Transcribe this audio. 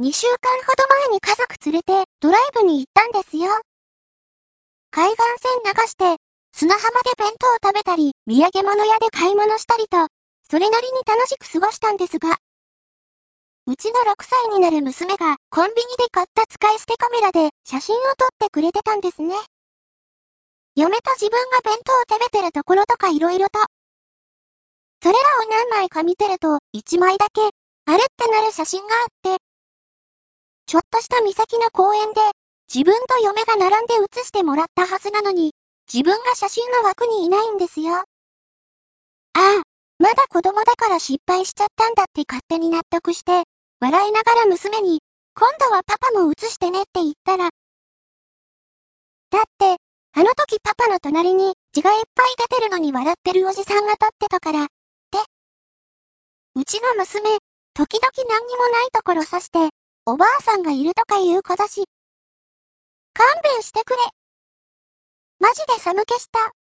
2週間ほど前に家族連れてドライブに行ったんですよ。海岸線流して、砂浜で弁当を食べたり、土産物屋で買い物したりと、それなりに楽しく過ごしたんですが、うちの6歳になる娘がコンビニで買った使い捨てカメラで写真を撮ってくれてたんですね。嫁と自分が弁当を食べてるところとか色々と。それらを何枚か見てると、1枚だけ、あれってなる写真があって、ちょっとした岬の公園で、自分と嫁が並んで写してもらったはずなのに、自分が写真の枠にいないんですよ。ああ、まだ子供だから失敗しちゃったんだって勝手に納得して、笑いながら娘に、今度はパパも写してねって言ったら、だって、あの時パパの隣に血がいっぱい出てるのに笑ってるおじさんが立ってたから、って。うちの娘、時々何にもないところ指して、おばあさんがいるとかいう子だし。勘弁してくれ。マジで寒気した。